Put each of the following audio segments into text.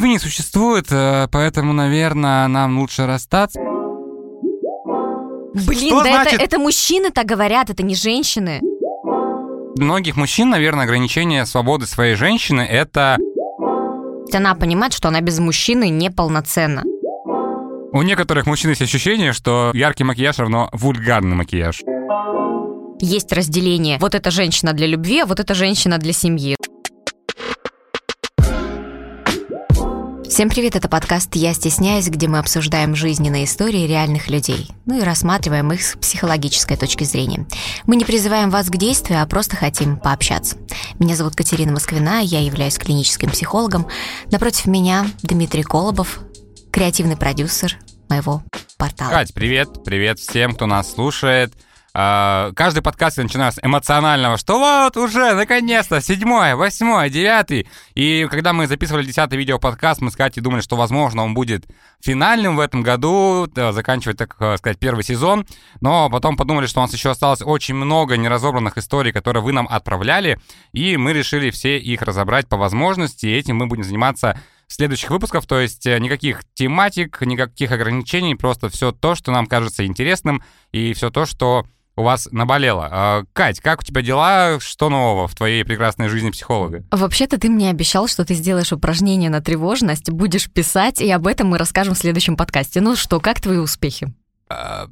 любви не существует, э, поэтому, наверное, нам лучше расстаться. Блин, Что да значит- это, это мужчины так говорят, это не женщины. Многих мужчин, наверное, ограничение свободы своей женщины — это Она понимает, что она без мужчины неполноценна. У некоторых мужчин есть ощущение, что яркий макияж равно вульгарный макияж. Есть разделение. Вот эта женщина для любви, а вот эта женщина для семьи. Всем привет, это подкаст «Я стесняюсь», где мы обсуждаем жизненные истории реальных людей, ну и рассматриваем их с психологической точки зрения. Мы не призываем вас к действию, а просто хотим пообщаться. Меня зовут Катерина Москвина, я являюсь клиническим психологом. Напротив меня Дмитрий Колобов, креативный продюсер моего портала. Кать, привет, привет всем, кто нас слушает. А, Каждый подкаст я начинаю с эмоционального, что вот уже, наконец-то, седьмой, восьмой, девятый. И когда мы записывали десятый видеоподкаст, мы с Катей думали, что, возможно, он будет финальным в этом году, заканчивать, так э, сказать, первый сезон. Но потом подумали, что у нас еще осталось очень много неразобранных историй, которые вы нам отправляли, и мы решили все их разобрать по возможности, и этим мы будем заниматься следующих выпусках, то есть э, никаких тематик, никаких ограничений, просто все то, что нам кажется интересным, и все то, что у вас наболело. А, Кать, как у тебя дела? Что нового в твоей прекрасной жизни психолога? Вообще-то ты мне обещал, что ты сделаешь упражнение на тревожность, будешь писать, и об этом мы расскажем в следующем подкасте. Ну что, как твои успехи? А,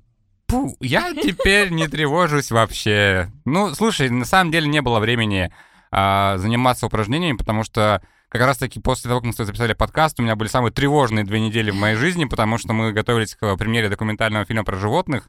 Пу, я теперь не тревожусь вообще. Ну, слушай, на самом деле не было времени а, заниматься упражнениями, потому что как раз-таки после того, как мы с тобой записали подкаст, у меня были самые тревожные две недели в моей жизни, потому что мы готовились к премьере документального фильма про животных.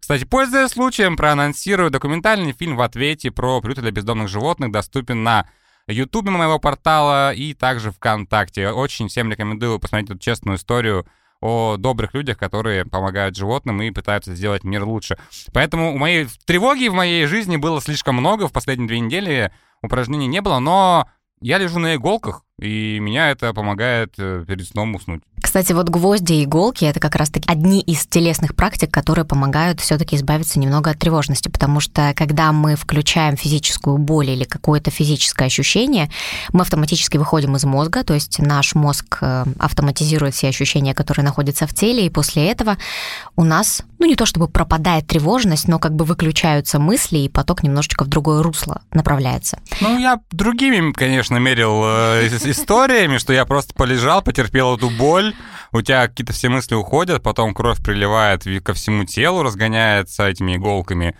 Кстати, пользуясь случаем, проанонсирую документальный фильм в ответе про приюты для бездомных животных, доступен на Ютубе моего портала и также ВКонтакте. Очень всем рекомендую посмотреть эту честную историю о добрых людях, которые помогают животным и пытаются сделать мир лучше. Поэтому у моей тревоги в моей жизни было слишком много, в последние две недели упражнений не было, но я лежу на иголках, и меня это помогает э, перед сном уснуть. Кстати, вот гвозди и иголки — это как раз-таки одни из телесных практик, которые помогают все таки избавиться немного от тревожности, потому что когда мы включаем физическую боль или какое-то физическое ощущение, мы автоматически выходим из мозга, то есть наш мозг э, автоматизирует все ощущения, которые находятся в теле, и после этого у нас, ну не то чтобы пропадает тревожность, но как бы выключаются мысли, и поток немножечко в другое русло направляется. Ну, я другими, конечно, мерил э, ис- историями, что я просто полежал, потерпел эту боль, у тебя какие-то все мысли уходят, потом кровь приливает ко всему телу, разгоняется этими иголками,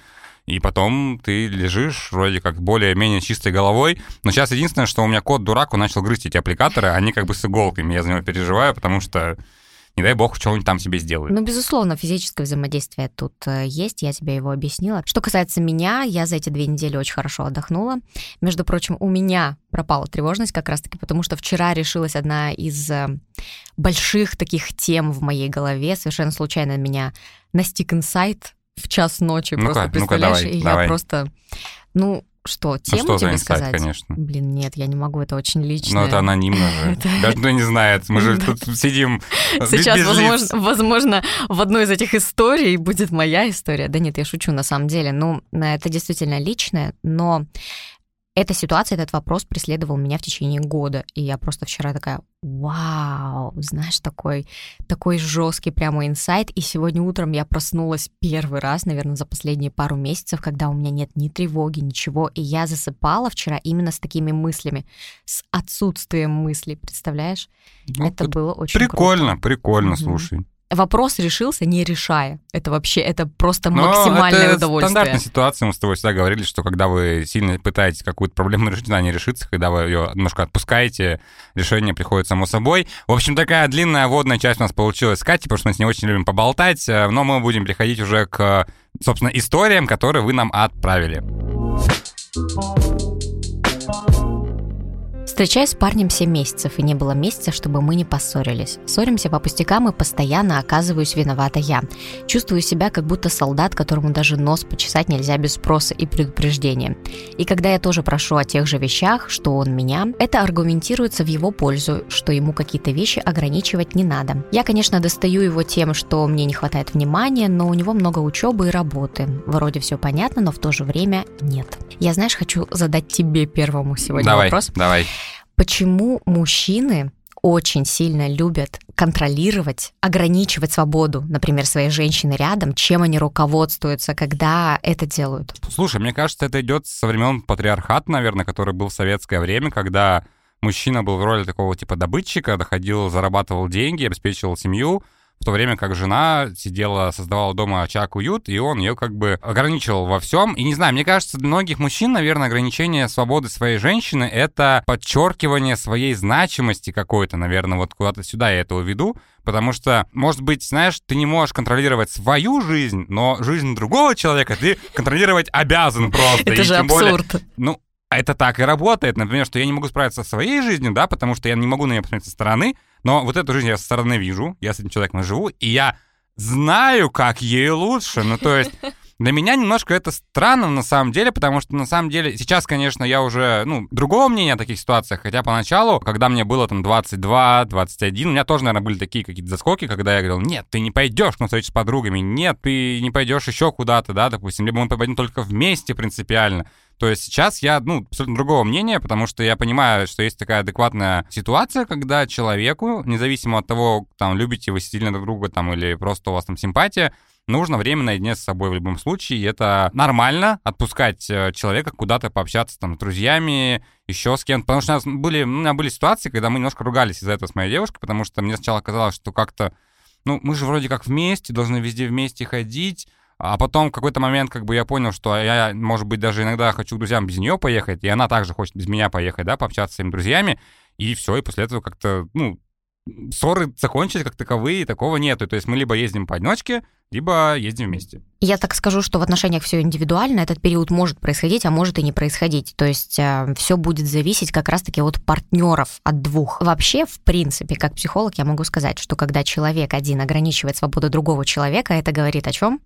и потом ты лежишь вроде как более-менее чистой головой. Но сейчас единственное, что у меня кот дурак, он начал грызть эти аппликаторы, они как бы с иголками. Я за него переживаю, потому что, не дай бог, что-нибудь там себе сделают. Ну, безусловно, физическое взаимодействие тут э, есть, я тебе его объяснила. Что касается меня, я за эти две недели очень хорошо отдохнула. Между прочим, у меня пропала тревожность как раз-таки, потому что вчера решилась одна из э, больших таких тем в моей голове. Совершенно случайно меня настиг инсайт в час ночи. Ну-ка, просто представляешь? давай, и давай. я просто... Ну, что, Ну, тему что за тебе инсайт, сказать? конечно. Блин, нет, я не могу, это очень личное. Ну, это анонимно же. Даже никто не знает. Мы же тут сидим Сейчас, возможно, возможно, в одной из этих историй будет моя история. Да нет, я шучу на самом деле. Ну, это действительно личное, но эта ситуация, этот вопрос преследовал меня в течение года. И я просто вчера такая, вау, знаешь, такой, такой жесткий прямо инсайт. И сегодня утром я проснулась первый раз, наверное, за последние пару месяцев, когда у меня нет ни тревоги, ничего. И я засыпала вчера именно с такими мыслями, с отсутствием мыслей, представляешь? Ну, это было очень круто. Прикольно, прикольно, Мгм. слушай. Вопрос решился, не решая. Это вообще, это просто Но максимальное это удовольствие. стандартная ситуация, мы с тобой всегда говорили, что когда вы сильно пытаетесь какую-то проблему решить, она не решится, когда вы ее немножко отпускаете, решение приходит само собой. В общем, такая длинная водная часть у нас получилась с Катей, потому что мы с ней очень любим поболтать, э, но мы будем переходить уже к, собственно, историям, которые вы нам отправили. Встречаюсь с парнем 7 месяцев, и не было месяца, чтобы мы не поссорились. Ссоримся по пустякам, и постоянно оказываюсь виновата я. Чувствую себя, как будто солдат, которому даже нос почесать нельзя без спроса и предупреждения. И когда я тоже прошу о тех же вещах, что он меня, это аргументируется в его пользу, что ему какие-то вещи ограничивать не надо. Я, конечно, достаю его тем, что мне не хватает внимания, но у него много учебы и работы. Вроде все понятно, но в то же время нет. Я, знаешь, хочу задать тебе первому сегодня давай, вопрос. давай. Почему мужчины очень сильно любят контролировать, ограничивать свободу, например, своей женщины рядом, чем они руководствуются, когда это делают. Слушай, мне кажется, это идет со времен патриархата, наверное, который был в советское время, когда мужчина был в роли такого типа добытчика, доходил, зарабатывал деньги, обеспечивал семью, в то время как жена сидела, создавала дома очаг уют, и он ее как бы ограничивал во всем. И не знаю, мне кажется, для многих мужчин, наверное, ограничение свободы своей женщины — это подчеркивание своей значимости какой-то, наверное, вот куда-то сюда я это уведу, потому что, может быть, знаешь, ты не можешь контролировать свою жизнь, но жизнь другого человека ты контролировать обязан просто. Это и же более- абсурд. ну, это так и работает. Например, что я не могу справиться со своей жизнью, да, потому что я не могу на нее посмотреть со стороны, но вот эту жизнь я со стороны вижу, я с этим человеком живу, и я знаю, как ей лучше. Ну, то есть для меня немножко это странно на самом деле, потому что на самом деле сейчас, конечно, я уже, ну, другого мнения о таких ситуациях, хотя поначалу, когда мне было там 22, 21, у меня тоже, наверное, были такие какие-то заскоки, когда я говорил, нет, ты не пойдешь на встречу с подругами, нет, ты не пойдешь еще куда-то, да, допустим, либо мы пойдем только вместе принципиально. То есть сейчас я, ну, абсолютно другого мнения, потому что я понимаю, что есть такая адекватная ситуация, когда человеку, независимо от того, там, любите вы сильно друг друга, там, или просто у вас там симпатия, нужно время наедине с собой в любом случае. И это нормально отпускать э, человека куда-то пообщаться там с друзьями, еще с кем-то. Потому что у, нас были, у меня были ситуации, когда мы немножко ругались из-за этого с моей девушкой, потому что мне сначала казалось, что как-то, ну, мы же вроде как вместе, должны везде вместе ходить, а потом в какой-то момент как бы я понял, что я, может быть, даже иногда хочу к друзьям без нее поехать, и она также хочет без меня поехать, да, пообщаться с своими друзьями, и все, и после этого как-то, ну, ссоры закончились как таковые, такого нету. То есть мы либо ездим поодиночке, либо ездим вместе. Я так скажу, что в отношениях все индивидуально, этот период может происходить, а может и не происходить. То есть э, все будет зависеть как раз-таки от партнеров, от двух. Вообще, в принципе, как психолог, я могу сказать, что когда человек один ограничивает свободу другого человека, это говорит о чем?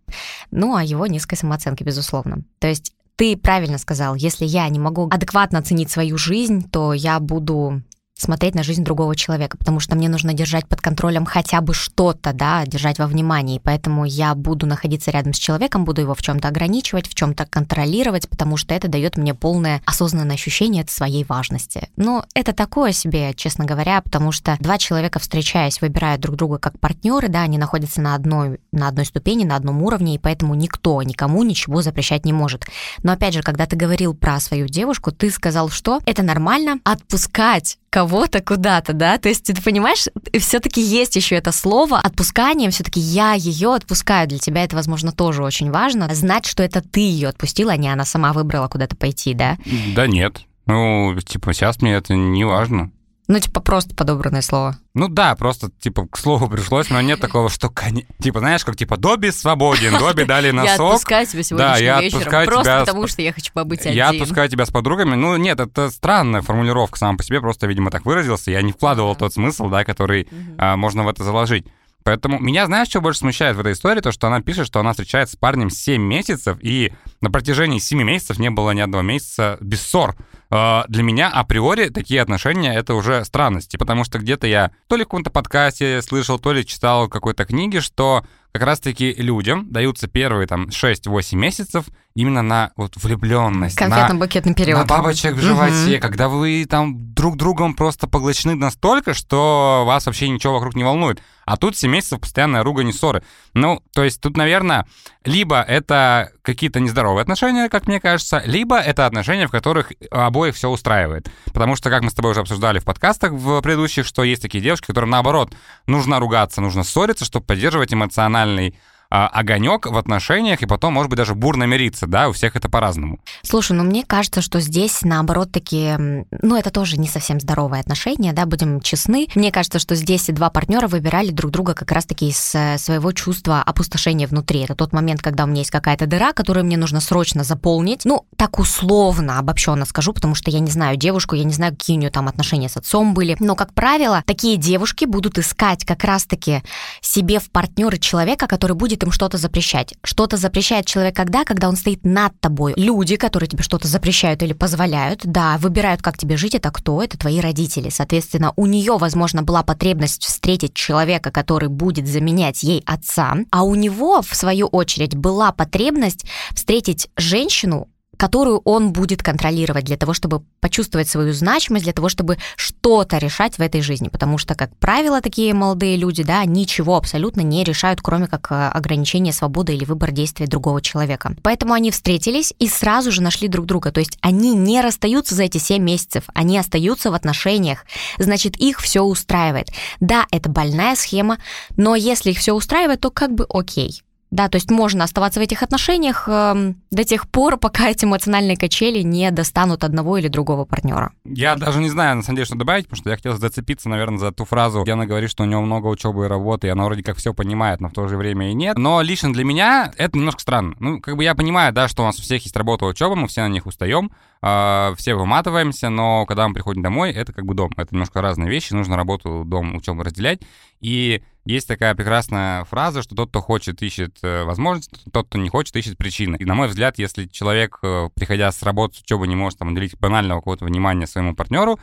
Ну, о его низкой самооценке, безусловно. То есть ты правильно сказал, если я не могу адекватно оценить свою жизнь, то я буду смотреть на жизнь другого человека, потому что мне нужно держать под контролем хотя бы что-то, да, держать во внимании, поэтому я буду находиться рядом с человеком, буду его в чем-то ограничивать, в чем-то контролировать, потому что это дает мне полное осознанное ощущение своей важности. Но это такое себе, честно говоря, потому что два человека, встречаясь, выбирают друг друга как партнеры, да, они находятся на одной, на одной ступени, на одном уровне, и поэтому никто никому ничего запрещать не может. Но опять же, когда ты говорил про свою девушку, ты сказал, что это нормально отпускать кого-то куда-то, да, то есть ты понимаешь, все-таки есть еще это слово отпусканием, все-таки я ее отпускаю, для тебя это, возможно, тоже очень важно, знать, что это ты ее отпустила, а не она сама выбрала куда-то пойти, да? Да нет. Ну, типа, сейчас мне это не важно. Ну, типа, просто подобранное слово. Ну да, просто, типа, к слову пришлось, но нет такого, что, типа, знаешь, как, типа, Добби свободен, Добби дали Я носок. отпускаю тебя сегодняшним я вечером, отпускаю просто тебя потому, что я хочу побыть один. Я отпускаю тебя с подругами. Ну, нет, это странная формулировка сама по себе, просто, видимо, так выразился. Я не вкладывал тот смысл, да, который а, можно в это заложить. Поэтому меня, знаешь, что больше смущает в этой истории? То, что она пишет, что она встречается с парнем 7 месяцев, и на протяжении 7 месяцев не было ни одного месяца без ссор. А, Для меня априори такие отношения — это уже странности, потому что где-то я то ли в каком-то подкасте слышал, то ли читал в какой-то книге, что как раз-таки людям даются первые там 6-8 месяцев именно на вот влюбленность, Конфетно-букетный период. на бабочек в животе, когда вы там друг другом просто поглощены настолько, что вас вообще ничего вокруг не волнует. А тут 7 месяцев постоянная ругань и ссоры. Ну, то есть тут, наверное, либо это какие-то нездоровые отношения, как мне кажется, либо это отношения, в которых обоих все устраивает. Потому что, как мы с тобой уже обсуждали в подкастах в предыдущих, что есть такие девушки, которым, наоборот, нужно ругаться, нужно ссориться, чтобы поддерживать эмоциональный огонек в отношениях и потом, может быть, даже бурно мириться, да, у всех это по-разному. Слушай, ну мне кажется, что здесь наоборот таки, ну это тоже не совсем здоровые отношения, да, будем честны. Мне кажется, что здесь два партнера выбирали друг друга как раз-таки из э, своего чувства опустошения внутри. Это тот момент, когда у меня есть какая-то дыра, которую мне нужно срочно заполнить. Ну, так условно, обобщенно скажу, потому что я не знаю девушку, я не знаю, какие у нее там отношения с отцом были. Но, как правило, такие девушки будут искать как раз-таки себе в партнеры человека, который будет им что-то запрещать. Что-то запрещает человек когда? Когда он стоит над тобой. Люди, которые тебе что-то запрещают или позволяют, да, выбирают, как тебе жить, это кто? Это твои родители. Соответственно, у нее, возможно, была потребность встретить человека, который будет заменять ей отца, а у него, в свою очередь, была потребность встретить женщину, которую он будет контролировать для того, чтобы почувствовать свою значимость, для того, чтобы что-то решать в этой жизни. Потому что, как правило, такие молодые люди, да, ничего абсолютно не решают, кроме как э, ограничение свободы или выбор действия другого человека. Поэтому они встретились и сразу же нашли друг друга. То есть они не расстаются за эти 7 месяцев, они остаются в отношениях. Значит, их все устраивает. Да, это больная схема, но если их все устраивает, то как бы окей. Да, то есть можно оставаться в этих отношениях э, до тех пор, пока эти эмоциональные качели не достанут одного или другого партнера. Я даже не знаю, на самом деле, что добавить, потому что я хотел зацепиться, наверное, за ту фразу, где она говорит, что у него много учебы и работы, и она вроде как все понимает, но в то же время и нет. Но лично для меня это немножко странно. Ну, как бы я понимаю, да, что у нас у всех есть работа, учеба, мы все на них устаем, э, все выматываемся, но когда мы приходим домой, это как бы дом. Это немножко разные вещи, нужно работу, дом, учебу разделять. И есть такая прекрасная фраза, что тот, кто хочет, ищет э, возможность, тот, кто не хочет, ищет причины. И, на мой взгляд, если человек, э, приходя с работы, с учебы, не может там, уделить банального какого-то внимания своему партнеру,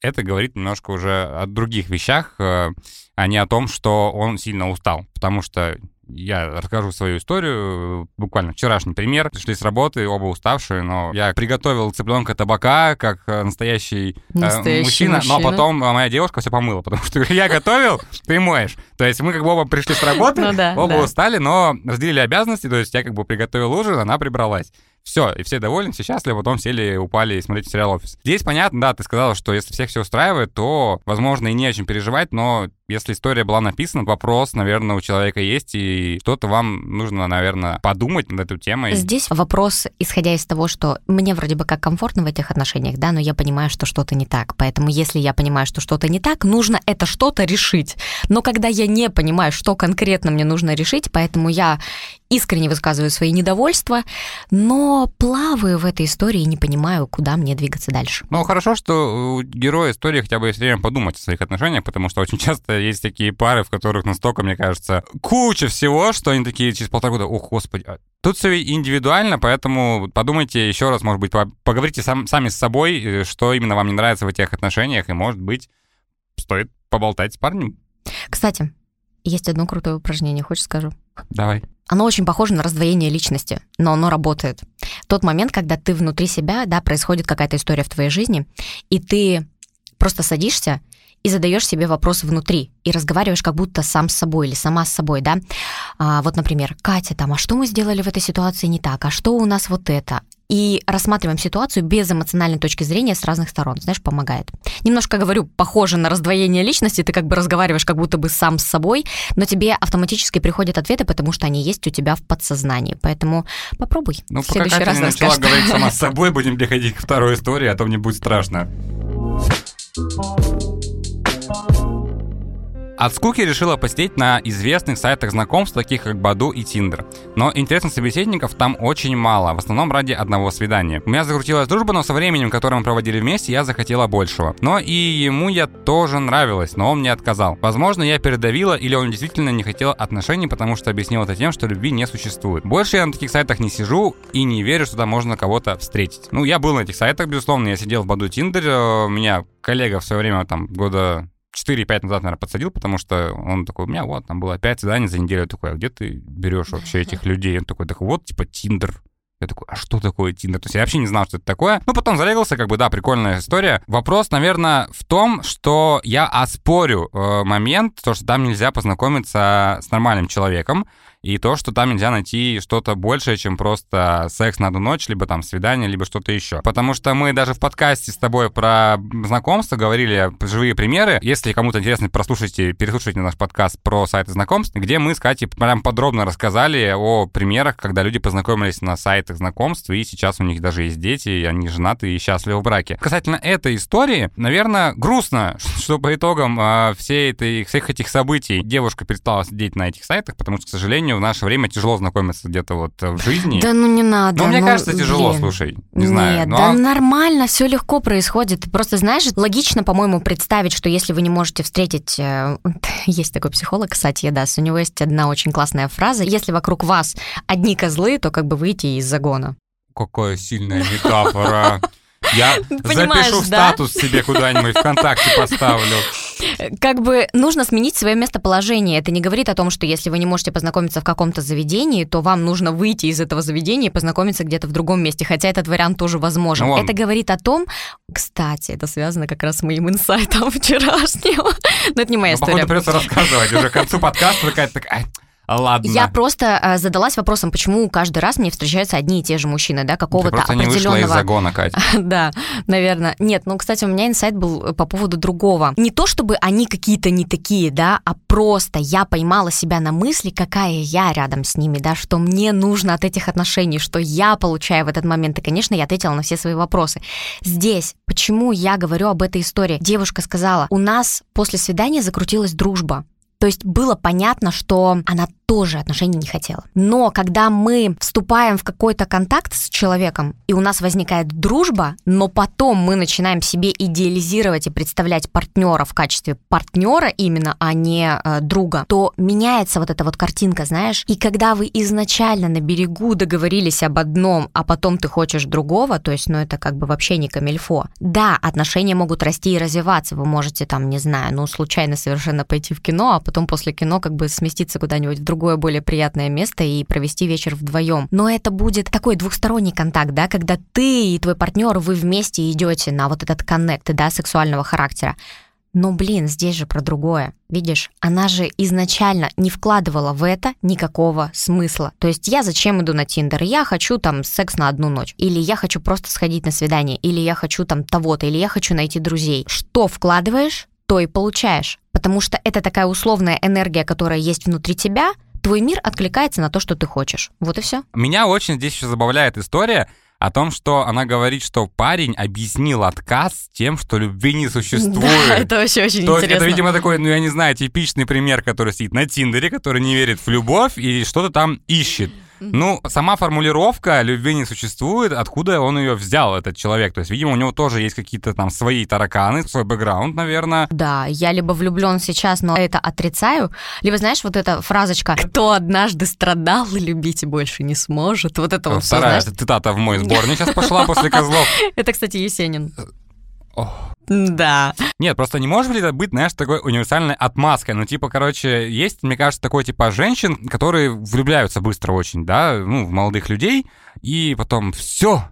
это говорит немножко уже о других вещах, э, а не о том, что он сильно устал. Потому что я расскажу свою историю. Буквально вчерашний пример. Пришли с работы, оба уставшие, но я приготовил цыпленка табака, как э, настоящий, э, настоящий мужчина, мужчина, но потом э, моя девушка все помыла, потому что я готовил, ты моешь. То есть мы как бы оба пришли с работы, Ну оба устали, но разделили обязанности, то есть я как бы приготовил ужин, она прибралась. Все, и все довольны, все счастливы, потом сели, упали смотреть сериал «Офис». Здесь понятно, да, ты сказала, что если всех все устраивает, то, возможно, и не о чем переживать, но если история была написана, вопрос, наверное, у человека есть, и что-то вам нужно, наверное, подумать над этой темой. Здесь вопрос, исходя из того, что мне вроде бы как комфортно в этих отношениях, да, но я понимаю, что что-то не так. Поэтому если я понимаю, что что-то не так, нужно это что-то решить. Но когда я не понимаю, что конкретно мне нужно решить, поэтому я искренне высказываю свои недовольства, но плаваю в этой истории и не понимаю, куда мне двигаться дальше. Ну, хорошо, что у героя истории хотя бы есть время подумать о своих отношениях, потому что очень часто есть такие пары, в которых настолько, мне кажется, куча всего, что они такие через полтора года, ох, господи, а Тут все индивидуально, поэтому подумайте еще раз, может быть, по- поговорите сам- сами с собой, э, что именно вам не нравится в этих отношениях, и, может быть, стоит поболтать с парнем. Кстати, есть одно крутое упражнение, хочешь скажу? Давай. Оно очень похоже на раздвоение личности, но оно работает. Тот момент, когда ты внутри себя, да, происходит какая-то история в твоей жизни, и ты просто садишься и задаешь себе вопрос внутри и разговариваешь как будто сам с собой или сама с собой, да. А, вот, например, Катя, там, а что мы сделали в этой ситуации не так, а что у нас вот это? И рассматриваем ситуацию без эмоциональной точки зрения с разных сторон, знаешь, помогает. Немножко говорю, похоже на раздвоение личности, ты как бы разговариваешь как будто бы сам с собой, но тебе автоматически приходят ответы, потому что они есть у тебя в подсознании. Поэтому попробуй. Ну, в следующий раз не начала расскажешь. говорить сама с собой, будем переходить к второй истории, а то мне будет страшно. От скуки решила посидеть на известных сайтах знакомств, таких как Баду и Тиндер. Но интересных собеседников там очень мало, в основном ради одного свидания. У меня закрутилась дружба, но со временем, которое мы проводили вместе, я захотела большего. Но и ему я тоже нравилась, но он мне отказал. Возможно, я передавила, или он действительно не хотел отношений, потому что объяснил это тем, что любви не существует. Больше я на таких сайтах не сижу и не верю, что там можно кого-то встретить. Ну, я был на этих сайтах, безусловно, я сидел в Баду Тиндер, э, меня коллега в свое время, там, года 4-5 назад, наверное, подсадил, потому что он такой, у меня вот, там было 5 свиданий за неделю. Я такой, а где ты берешь вообще этих людей? Он такой, так вот, типа, Тиндер. Я такой, а что такое Тиндер? То есть я вообще не знал, что это такое. Ну, потом зарегался, как бы, да, прикольная история. Вопрос, наверное, в том, что я оспорю э, момент, то, что там нельзя познакомиться с нормальным человеком, и то, что там нельзя найти что-то большее, чем просто секс на одну ночь, либо там свидание, либо что-то еще. Потому что мы даже в подкасте с тобой про знакомство говорили живые примеры. Если кому-то интересно, прослушайте, переслушайте наш подкаст про сайты знакомств, где мы с Катей прям подробно рассказали о примерах, когда люди познакомились на сайтах знакомств, и сейчас у них даже есть дети, и они женаты и счастливы в браке. Касательно этой истории, наверное, грустно, что по итогам а, всей этой, всех этих событий девушка перестала сидеть на этих сайтах, потому что, к сожалению, в наше время тяжело знакомиться где-то вот в жизни. Да ну не надо. Ну, мне ну, кажется, тяжело, блин. слушай. Не знаю. Нет, но- да нормально, все легко происходит. Просто, знаешь, логично, по-моему, представить, что если вы не можете встретить... э, Есть такой психолог, кстати, Едас, у него есть одна очень классная фраза. Если вокруг вас одни козлы, то как бы выйти из загона. Какая сильная метафора. Я Понимаешь, запишу да? статус себе куда-нибудь ВКонтакте поставлю. Как бы нужно сменить свое местоположение. Это не говорит о том, что если вы не можете познакомиться в каком-то заведении, то вам нужно выйти из этого заведения и познакомиться где-то в другом месте, хотя этот вариант тоже возможен. Ну, Это говорит о том, кстати, это связано как раз с моим инсайтом вчерашним. Но это не моя Ну, история. походу, придется рассказывать. Уже к концу подкаста какая-то такая, «Ай, ладно. Я просто э, задалась вопросом, почему каждый раз мне встречаются одни и те же мужчины, да, какого-то просто не вышла из определенного загона, Катя. Да, наверное. Нет, ну, кстати, у меня инсайт был по поводу другого. Не то, чтобы они какие-то не такие, да, а просто я поймала себя на мысли, какая я рядом с ними, да, что мне нужно от этих отношений, что я получаю в этот момент. И, конечно, я ответила на все свои вопросы. Здесь, почему я говорю об этой истории? Девушка сказала, у нас после свидания закрутилась дружба. То есть было понятно, что она тоже отношений не хотела. Но когда мы вступаем в какой-то контакт с человеком, и у нас возникает дружба, но потом мы начинаем себе идеализировать и представлять партнера в качестве партнера именно, а не э, друга, то меняется вот эта вот картинка, знаешь. И когда вы изначально на берегу договорились об одном, а потом ты хочешь другого, то есть, ну это как бы вообще не камильфо. Да, отношения могут расти и развиваться. Вы можете там, не знаю, ну случайно совершенно пойти в кино, а потом после кино как бы сместиться куда-нибудь в другое более приятное место и провести вечер вдвоем. Но это будет такой двухсторонний контакт, да, когда ты и твой партнер, вы вместе идете на вот этот коннект, да, сексуального характера. Но, блин, здесь же про другое. Видишь, она же изначально не вкладывала в это никакого смысла. То есть я зачем иду на Тиндер? Я хочу там секс на одну ночь. Или я хочу просто сходить на свидание. Или я хочу там того-то. Или я хочу найти друзей. Что вкладываешь, то и получаешь. Потому что это такая условная энергия, которая есть внутри тебя, твой мир откликается на то, что ты хочешь. Вот и все. Меня очень здесь еще забавляет история о том, что она говорит, что парень объяснил отказ тем, что любви не существует. Да, это вообще очень То интересно. это, видимо, такой, ну, я не знаю, типичный пример, который сидит на Тиндере, который не верит в любовь и что-то там ищет. Ну, сама формулировка «любви не существует», откуда он ее взял, этот человек? То есть, видимо, у него тоже есть какие-то там свои тараканы, свой бэкграунд, наверное. Да, я либо влюблен сейчас, но это отрицаю, либо, знаешь, вот эта фразочка «Кто однажды страдал любить больше не сможет». Вот это вот Вторая знаешь. цитата в мой сборник сейчас пошла после Козлов. Это, кстати, Есенин. Да. Нет, просто не может ли это быть, знаешь, такой универсальной отмазкой? Ну, типа, короче, есть, мне кажется, такой типа женщин, которые влюбляются быстро очень, да, ну, в молодых людей, и потом все,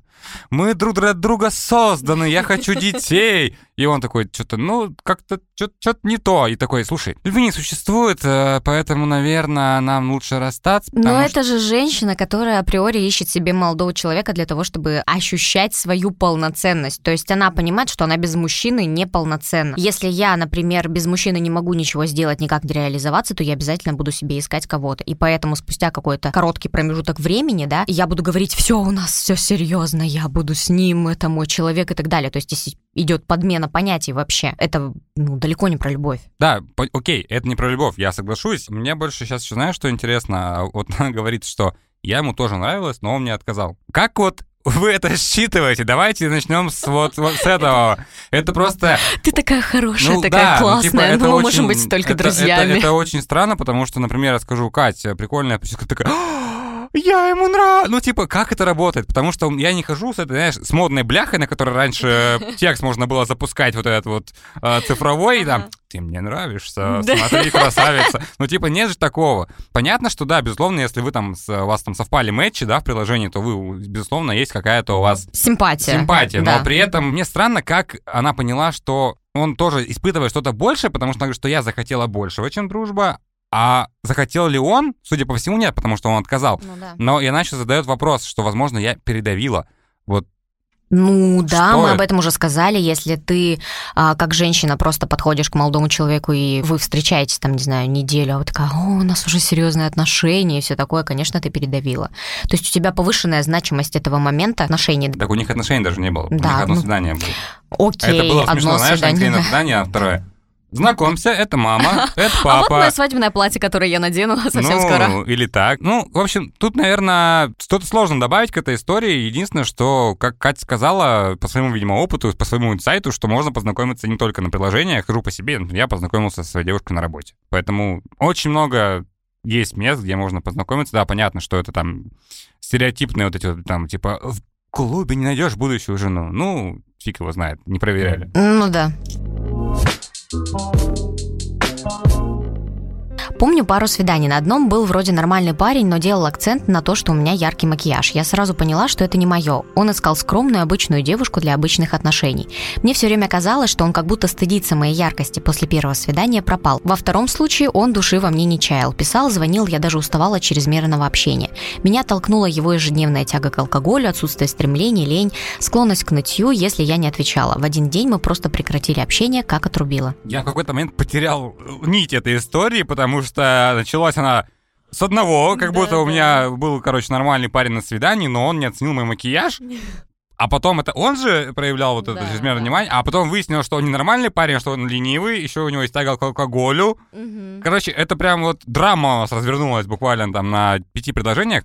мы друг для друга созданы, я хочу детей. И он такой, что-то, ну, как-то, что-то не то. И такой, слушай, любви не существует, э, поэтому, наверное, нам лучше расстаться. Но потому это же женщина, которая априори ищет себе молодого человека для того, чтобы ощущать свою полноценность. То есть она понимает, что она без мужчины неполноценна. Если я, например, без мужчины не могу ничего сделать, никак не реализоваться, то я обязательно буду себе искать кого-то. И поэтому спустя какой-то короткий промежуток времени, да, я буду говорить, все у нас все серьезно, я буду с ним, это мой человек и так далее. То есть если идет подмена понятий вообще, это ну, далеко не про любовь. Да, по- окей, это не про любовь, я соглашусь. Мне больше сейчас еще знаешь, что интересно? Вот она говорит, что я ему тоже нравилась, но он мне отказал. Как вот вы это считываете? Давайте начнем с вот, вот с этого. Это просто... Ты такая хорошая, ну, такая да, ну, классная, типа, это ну, мы очень- можем быть только это- друзьями. Это, это очень странно, потому что, например, я скажу, Катя, прикольная такая... «А, Я ему нравлюсь. Ну, типа, как это работает? Потому что я не хожу с этой, знаешь, с модной бляхой, на которой раньше текст можно было запускать вот этот вот э, цифровой, там, ты мне нравишься, смотри, красавица. Ну, типа, нет же такого. Понятно, что да, безусловно, если вы там, с- у вас там совпали матчи, да, в приложении, то вы, безусловно, есть какая-то у вас Симпатия. симпатия. Да. Но при этом мне странно, как она поняла, что он тоже испытывает что-то больше, потому что она говорит, что я захотела большего, чем дружба, а захотел ли он? Судя по всему, нет, потому что он отказал. Ну да. Но и она еще задает вопрос, что, возможно, я передавила. Вот Ну да, Что мы это? об этом уже сказали. Если ты а, как женщина просто подходишь к молодому человеку и вы встречаетесь там, не знаю, неделю, а вы такая, о, у нас уже серьезные отношения и все такое, конечно, ты передавила. То есть у тебя повышенная значимость этого момента отношений. так у них отношений даже не было. У Да, них одно ну, свидание было. Окей, это было смешно, одно знаешь, свидание. на свидание, а второе. Знакомься, это мама, это А вот мое папа. свадебное платье, которое я надену совсем ну, скоро. или так. Ну, в общем, тут, наверное, что-то сложно добавить к этой истории. Единственное, что, как Катя сказала, по своему, видимо, опыту, по своему инсайту, что можно познакомиться не только на приложениях. Хожу по себе, я познакомился со своей девушкой на работе. Поэтому очень много есть мест, где можно познакомиться. Да, понятно, что это там стереотипные вот эти вот там, типа, в клубе не найдешь будущую жену. Ну, фиг его знает, не проверяли. Ну да. Помню пару свиданий. На одном был вроде нормальный парень, но делал акцент на то, что у меня яркий макияж. Я сразу поняла, что это не мое. Он искал скромную, обычную девушку для обычных отношений. Мне все время казалось, что он как будто стыдится моей яркости. После первого свидания пропал. Во втором случае он души во мне не чаял. Писал, звонил, я даже уставала от чрезмерного общения. Меня толкнула его ежедневная тяга к алкоголю, отсутствие стремлений, лень, склонность к нытью, если я не отвечала. В один день мы просто прекратили общение, как отрубило. Я в какой-то момент потерял нить этой истории, потому что началась она с одного, как Да, будто у да. меня был, короче, нормальный парень на свидании, но он не оценил мой макияж. А потом это он же проявлял вот это чрезмерное да. внимание, а потом выяснилось, что он не нормальный парень, что он ленивый, еще у него есть тяга к алкоголю. Короче, это прям вот драма у нас развернулась буквально там на пяти предложениях.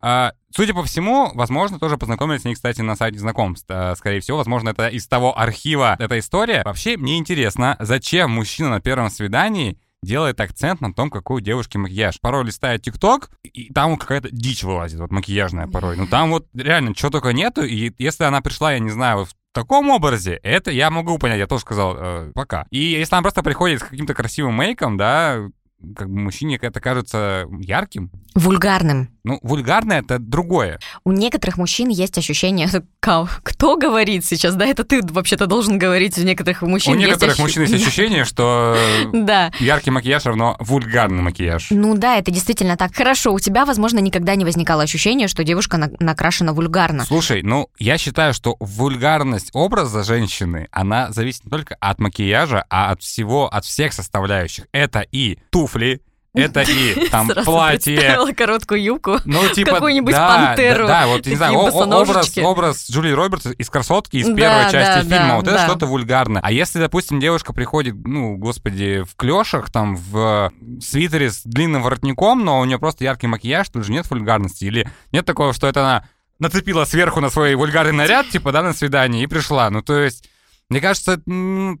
А, Судя по всему, возможно, тоже познакомились они, кстати, на сайте знакомств. А, Скорее всего, возможно, это из того архива эта история. Вообще, мне интересно, зачем мужчина на первом свидании делает акцент на том, какой у девушки макияж. Порой листает ТикТок, и там какая-то дичь вылазит, вот макияжная порой. Ну там вот реально чего только нету, и если она пришла, я не знаю, вот в таком образе, это я могу понять, я тоже сказал э, пока. И если она просто приходит с каким-то красивым мейком, да, как бы мужчине это кажется ярким. Вульгарным. Ну, вульгарно это другое. У некоторых мужчин есть ощущение, «Ка- кто говорит сейчас, да, это ты вообще-то должен говорить, у некоторых мужчин У некоторых ощу- мужчин есть ощущение, что Да. яркий макияж равно вульгарный макияж. Ну да, это действительно так. Хорошо, у тебя, возможно, никогда не возникало ощущения, что девушка на- накрашена вульгарно. Слушай, ну, я считаю, что вульгарность образа женщины, она зависит не только от макияжа, а от всего, от всех составляющих. Это и туфли, это и там Сразу платье. короткую юбку. Ну, типа, какую-нибудь да, пантеру, Да, да, вот, не знаю, образ, образ Джулии Робертс из «Красотки» из Да, первой части да, фильма. Вот это что-то вульгарное. А если, допустим, девушка приходит, ну, господи, в клешах, там, в свитере с длинным воротником, но у нее просто яркий макияж, тут же нет вульгарности. Или нет такого, что это она нацепила сверху на свой вульгарный наряд, типа, да, на свидание, и пришла. Ну, то есть... Мне кажется,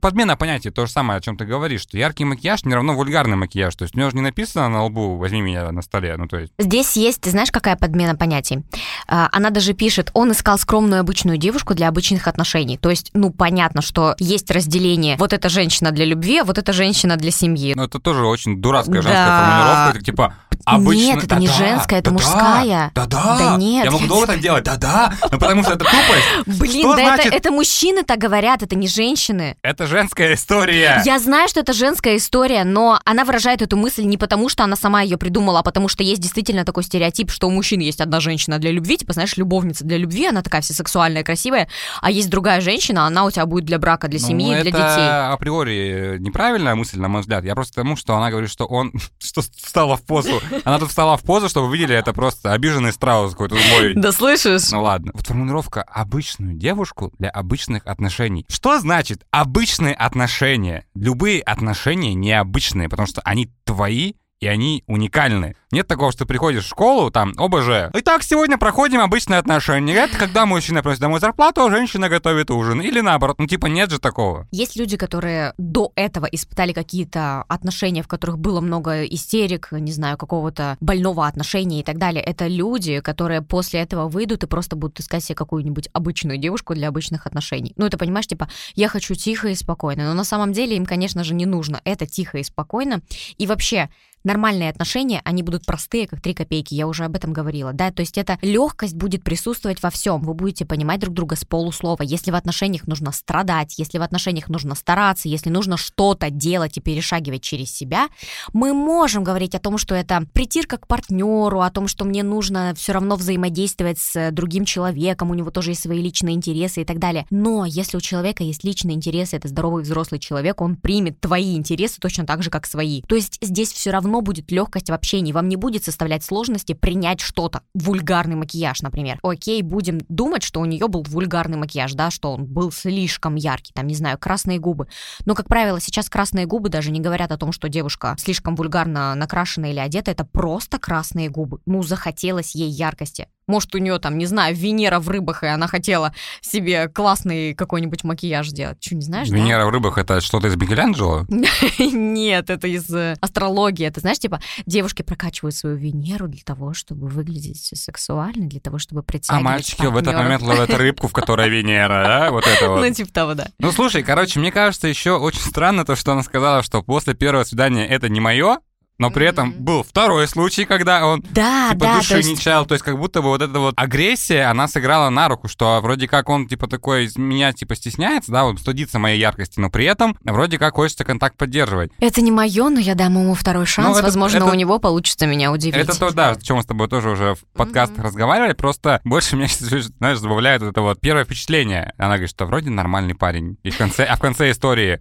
подмена понятия, то же самое, о чем ты говоришь, что яркий макияж не равно вульгарный макияж. То есть у него же не написано на лбу «возьми меня на столе», ну то есть... Здесь есть, ты знаешь, какая подмена понятий? А, Она даже пишет, он искал скромную обычную девушку для обычных отношений. То есть, ну, понятно, что есть разделение. Вот эта женщина для любви, а вот эта женщина для семьи. Ну, это тоже очень дурацкая женская Да. формулировка. Это типа обычно... Нет, это не Да-да, женская, это да-да, мужская. Да-да. Да нет, Я могу долго так делать. Да-да. Ну, потому что это тупость. Блин, да значит? это, это мужчины так говорят, это не женщины. Это женская история. Я знаю, что это женская история, но она выражает эту мысль не потому, что она сама ее придумала, а потому что есть действительно такой стереотип, что у мужчин есть одна женщина для любви, типа, знаешь, любовница для любви, она такая вся сексуальная, красивая, а есть другая женщина, она у тебя будет для брака, для Ну, семьи, это для детей. априори неправильная мысль, на мой взгляд. Я просто тому, что она говорит, что он что встала в позу. Она тут встала в позу, чтобы вы видели, это просто обиженный страус какой-то мой. Да слышишь? Ну ладно. Вот формулировка «обычную девушку для обычных отношений». Что значит обычные отношения? Любые отношения необычные, потому что они твои, и они уникальны. Нет такого, что приходишь в школу, там, ОБЖ. Итак, сегодня проходим обычные отношения. Это когда мужчина приносит домой зарплату, а женщина готовит ужин. Или наоборот. Ну, типа, нет же такого. Есть люди, которые до этого испытали какие-то отношения, в которых было много истерик, не знаю, какого-то больного отношения и так далее. Это люди, которые после этого выйдут и просто будут искать себе какую-нибудь обычную девушку для обычных отношений. Ну, это понимаешь, типа, я хочу тихо и спокойно. Но на самом деле им, конечно же, не нужно это тихо и спокойно. И вообще, нормальные отношения, они будут простые, как три копейки, я уже об этом говорила, да, то есть эта легкость будет присутствовать во всем, вы будете понимать друг друга с полуслова, если в отношениях нужно страдать, если в отношениях нужно стараться, если нужно что-то делать и перешагивать через себя, мы можем говорить о том, что это притирка к партнеру, о том, что мне нужно все равно взаимодействовать с другим человеком, у него тоже есть свои личные интересы и так далее. Но если у человека есть личные интересы, это здоровый взрослый человек, он примет твои интересы точно так же, как свои. То есть здесь все равно будет легкость в общении, вам не будет составлять сложности принять что-то. Вульгарный макияж, например. Окей, будем думать, что у нее был вульгарный макияж, да, что он был слишком яркий, там, не знаю, красные губы. Но, как правило, сейчас красные губы даже не говорят о том, что девушка слишком вульгарно накрашена или одета, это просто красные губы. Ну, захотелось ей яркости. Может, у нее там, не знаю, Венера в рыбах, и она хотела себе классный какой-нибудь макияж сделать. Что, не знаешь, да? Венера в рыбах — это что-то из Микеланджело? Нет, это из э, астрологии. Это, знаешь, типа, девушки прокачивают свою Венеру для того, чтобы выглядеть сексуально, для того, чтобы А притягивать мальчики в этот момент ловят рыбку, в которой Венера, да? Вот это вот. Ну, типа того, да. Ну, слушай, короче, мне кажется, еще очень странно то, что она сказала, что после первого свидания это не мое. Но при этом был второй случай, когда он Да, типа да, души то есть- не чаял, то есть как будто бы вот эта вот агрессия, она сыграла на руку, что вроде как он типа такой меня типа стесняется, да, вот стыдится моей яркости, но при этом вроде как хочется контакт поддерживать. Это не мое, но я дам ему второй шанс. Ну, это- Возможно, это- у него получится меня удивить. Это то, да, о чем мы с тобой тоже уже в подкастах разговаривали, просто больше меня, знаешь, забавляет вот это вот первое впечатление. Она говорит, что вроде нормальный парень. И в конце, а в конце истории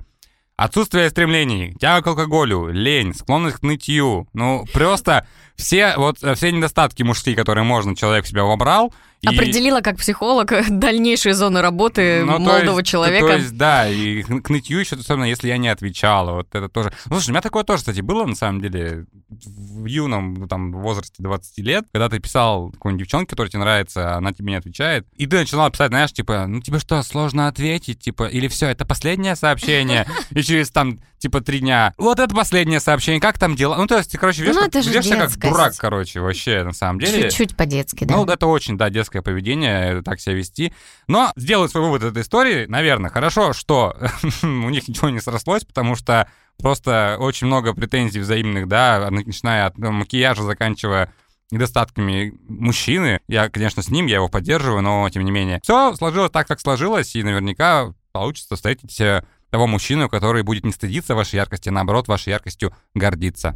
отсутствие стремлений, тяга к алкоголю, лень, склонность к нытью. Ну, просто все вот э, все недостатки мужские, которые можно, человек в себя вобрал. И- Определила как психолог дальнейшие зоны работы Ну, то молодого есть- человека. То есть, да, и к нытью еще, особенно если я не отвечала, вот это тоже. Ну, слушай, у меня такое тоже, кстати, было, на самом деле, в юном, ну, там, возрасте 20 лет, когда ты писал какой-нибудь девчонке, которая тебе нравится, а она тебе не отвечает, и ты начинал писать, знаешь, типа, ну, тебе что, сложно ответить, типа, или все, это последнее сообщение, и через, там, типа, три дня, вот это последнее сообщение, как там дела? Ну, то есть, ты, короче, Ну, ведешь, как- как дурак, короче, вообще, на самом деле. Чуть-чуть по-детски, да. Ну, это очень, да, детское поведение, так себя вести. Но сделаю свой вывод этой истории, наверное, хорошо, что у них ничего не срослось, потому что просто очень много претензий взаимных, да, начиная от макияжа, заканчивая недостатками мужчины. Я, конечно, с ним, я его поддерживаю, но тем не менее. Все сложилось так, как сложилось, и наверняка получится встретить э, того мужчину, который будет не стыдиться вашей яркости, а наоборот, вашей яркостью гордиться.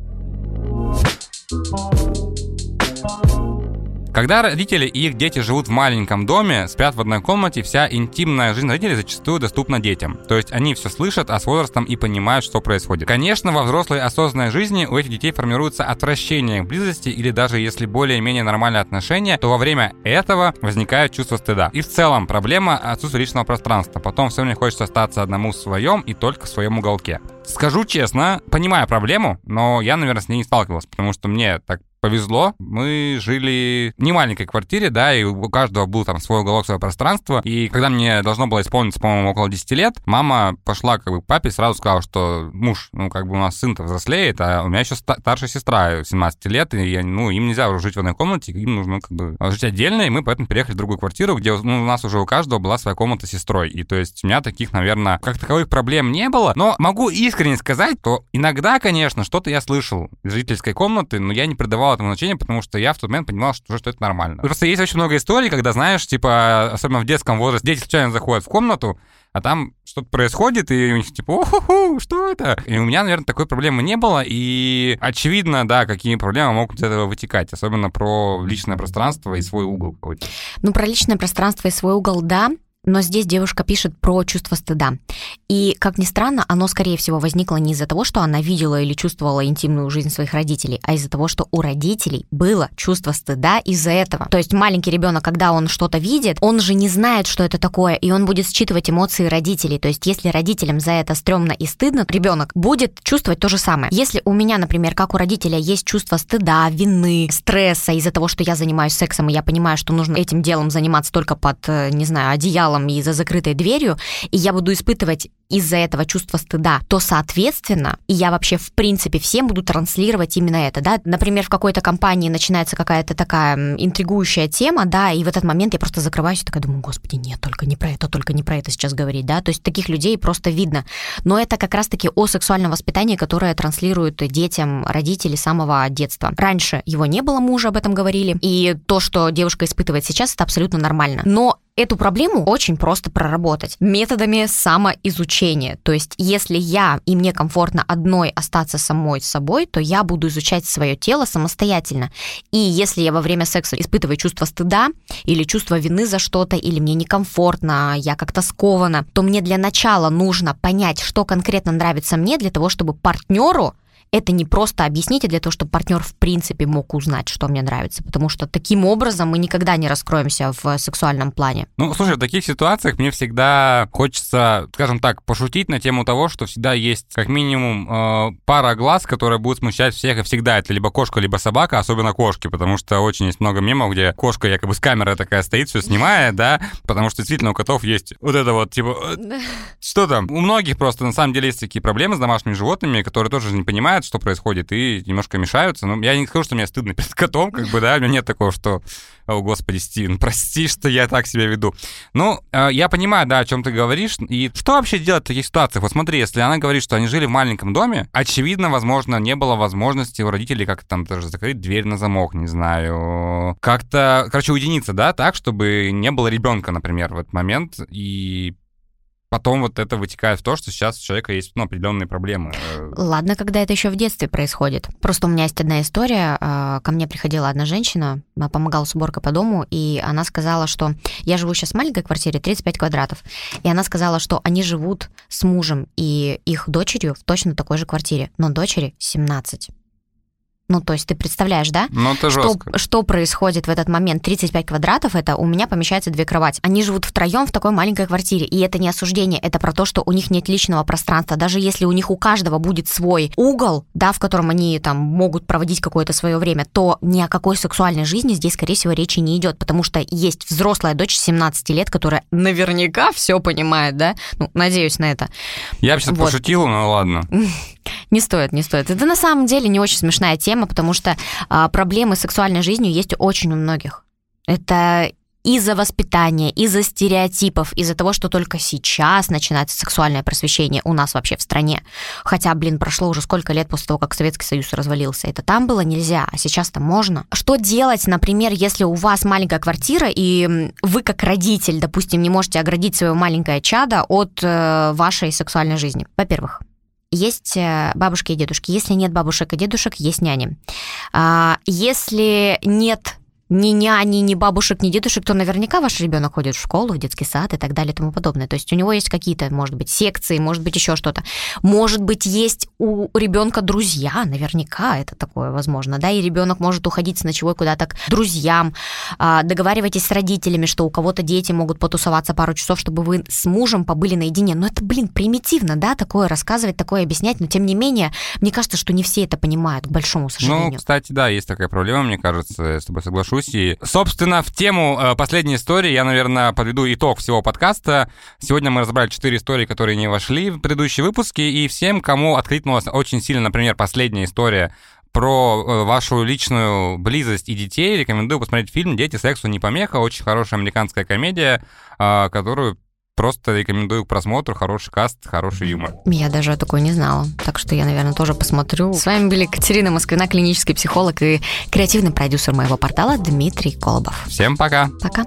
Когда родители и их дети живут в маленьком доме, спят в одной комнате, вся интимная жизнь родителей зачастую доступна детям. То есть они все слышат, а с возрастом и понимают, что происходит. Конечно, во взрослой осознанной жизни у этих детей формируется отвращение к близости или даже если более-менее нормальные отношения, то во время этого возникает чувство стыда. И в целом проблема отсутствия личного пространства. Потом все мне хочется остаться одному в своем и только в своем уголке. Скажу честно, понимаю проблему, но я, наверное, с ней не сталкивался, потому что мне так повезло. Мы жили в немаленькой квартире, да, и у каждого был там свой уголок, свое пространство. И когда мне должно было исполниться, по-моему, около 10 лет, мама пошла как бы к папе сразу сказала, что муж, ну, как бы у нас сын-то взрослеет, а у меня еще ста- старшая сестра 17 лет, и я, ну, им нельзя уже жить в одной комнате, им нужно как бы жить отдельно, и мы поэтому переехали в другую квартиру, где ну, у нас уже у каждого была своя комната с сестрой. И то есть у меня таких, наверное, как таковых проблем не было, но могу искренне сказать, что иногда, конечно, что-то я слышал из жительской комнаты, но я не придавал этому значения, потому что я в тот момент понимал, что, что это нормально. Просто есть очень много историй, когда, знаешь, типа, особенно в детском возрасте, дети случайно заходят в комнату, а там что-то происходит, и у них типа, о что это? И у меня, наверное, такой проблемы не было, и очевидно, да, какие проблемы могут из этого вытекать, особенно про личное пространство и свой угол какой-то. Ну, про личное пространство и свой угол, да. Но здесь девушка пишет про чувство стыда. И, как ни странно, оно, скорее всего, возникло не из-за того, что она видела или чувствовала интимную жизнь своих родителей, а из-за того, что у родителей было чувство стыда из-за этого. То есть маленький ребенок, когда он что-то видит, он же не знает, что это такое, и он будет считывать эмоции родителей. То есть если родителям за это стрёмно и стыдно, ребенок будет чувствовать то же самое. Если у меня, например, как у родителя есть чувство стыда, вины, стресса из-за того, что я занимаюсь сексом, и я понимаю, что нужно этим делом заниматься только под, э, не знаю, одеялом и за закрытой дверью, и я буду испытывать из-за этого чувство стыда, то, соответственно, и я вообще, в принципе, всем буду транслировать именно это, да. Например, в какой-то компании начинается какая-то такая интригующая тема, да, и в этот момент я просто закрываюсь и такая думаю, господи, нет, только не про это, только не про это сейчас говорить, да. То есть таких людей просто видно. Но это как раз-таки о сексуальном воспитании, которое транслируют детям родители самого детства. Раньше его не было, мы уже об этом говорили, и то, что девушка испытывает сейчас, это абсолютно нормально. Но Эту проблему очень просто проработать методами самоизучения. То есть, если я и мне комфортно одной остаться самой собой, то я буду изучать свое тело самостоятельно. И если я во время секса испытываю чувство стыда или чувство вины за что-то, или мне некомфортно, я как-то скована, то мне для начала нужно понять, что конкретно нравится мне, для того, чтобы партнеру это не просто объяснить, а для того, чтобы партнер в принципе мог узнать, что мне нравится, потому что таким образом мы никогда не раскроемся в сексуальном плане. Ну, слушай, в таких ситуациях мне всегда хочется, скажем так, пошутить на тему того, что всегда есть как минимум э, пара глаз, которые будут смущать всех, и всегда это либо кошка, либо собака, особенно кошки, потому что очень есть много мемов, где кошка якобы с камерой такая стоит, все снимает, да, потому что действительно у котов есть вот это вот, типа, э, что там? У многих просто на самом деле есть такие проблемы с домашними животными, которые тоже не понимают, понимают, что происходит, и немножко мешаются. Но я не скажу, что мне стыдно перед котом, как бы, да, у меня нет такого, что, о, господи, Стивен, прости, что я так себя веду. Ну, э, я понимаю, да, о чем ты говоришь, и что вообще делать в таких ситуациях? Вот смотри, если она говорит, что они жили в маленьком доме, очевидно, возможно, не было возможности у родителей как-то там даже закрыть дверь на замок, не знаю, как-то, короче, уединиться, да, так, чтобы не было ребенка, например, в этот момент, и потом вот это вытекает в то, что сейчас у человека есть ну, определенные проблемы. Ладно, когда это еще в детстве происходит. Просто у меня есть одна история. А, ко мне приходила одна женщина, помогала с уборкой по дому, и она сказала, что я живу сейчас в маленькой квартире, 35 квадратов, и она сказала, что они живут с мужем и их дочерью в точно такой же квартире, но дочери 17. Ну, то есть ты представляешь, да? Ну, это что, жестко. что происходит в этот момент? 35 квадратов, это у меня помещается две кровати. Они живут втроем в такой маленькой квартире. И это не осуждение, это про то, что у них нет личного пространства. Даже если у них у каждого будет свой угол, да, в котором они там могут проводить какое-то свое время, то ни о какой сексуальной жизни здесь, скорее всего, речи не идет, потому что есть взрослая дочь 17 лет, которая наверняка все понимает, да? Ну, надеюсь на это. Я вообще вот. пошутил, но ладно. Не стоит, не стоит. Это на самом деле не очень смешная тема, потому что а, проблемы с сексуальной жизнью есть очень у многих. Это из-за воспитания, из-за стереотипов, из-за того, что только сейчас начинается сексуальное просвещение у нас вообще в стране. Хотя, блин, прошло уже сколько лет после того, как Советский Союз развалился. Это там было нельзя, а сейчас-то можно. Что делать, например, если у вас маленькая квартира, и вы как родитель, допустим, не можете оградить свое маленькое чадо от э, вашей сексуальной жизни? Во-первых, есть э, бабушки и дедушки. Если нет бабушек и дедушек, есть няни. А, если нет ни няни, ни бабушек, ни дедушек, то наверняка ваш ребенок ходит в школу, в детский сад и так далее и тому подобное. То есть у него есть какие-то, может быть, секции, может быть, еще что-то. Может быть, есть у ребенка друзья, наверняка это такое возможно, да, и ребенок может уходить с ночевой куда-то к друзьям. А, договаривайтесь с родителями, что у кого-то дети могут потусоваться пару часов, чтобы вы с мужем побыли наедине. Но это, блин, примитивно, да, такое рассказывать, такое объяснять, но тем не менее, мне кажется, что не все это понимают, к большому сожалению. Ну, кстати, да, есть такая проблема, мне кажется, я с тобой соглашусь Белоруссии. Собственно, в тему э, последней истории я, наверное, подведу итог всего подкаста. Сегодня мы разобрали четыре истории, которые не вошли в предыдущие выпуски, и всем, кому откликнулась очень сильно, например, последняя история про э, вашу личную близость и детей, рекомендую посмотреть фильм «Дети сексу не помеха». Очень хорошая американская комедия, э, которую Просто рекомендую к просмотру. Хороший каст, хороший юмор. Я даже такой не знала. Так что я, наверное, тоже посмотрю. С вами были Катерина Москвина, клинический психолог и креативный продюсер моего портала Дмитрий Колобов. Всем пока. Пока.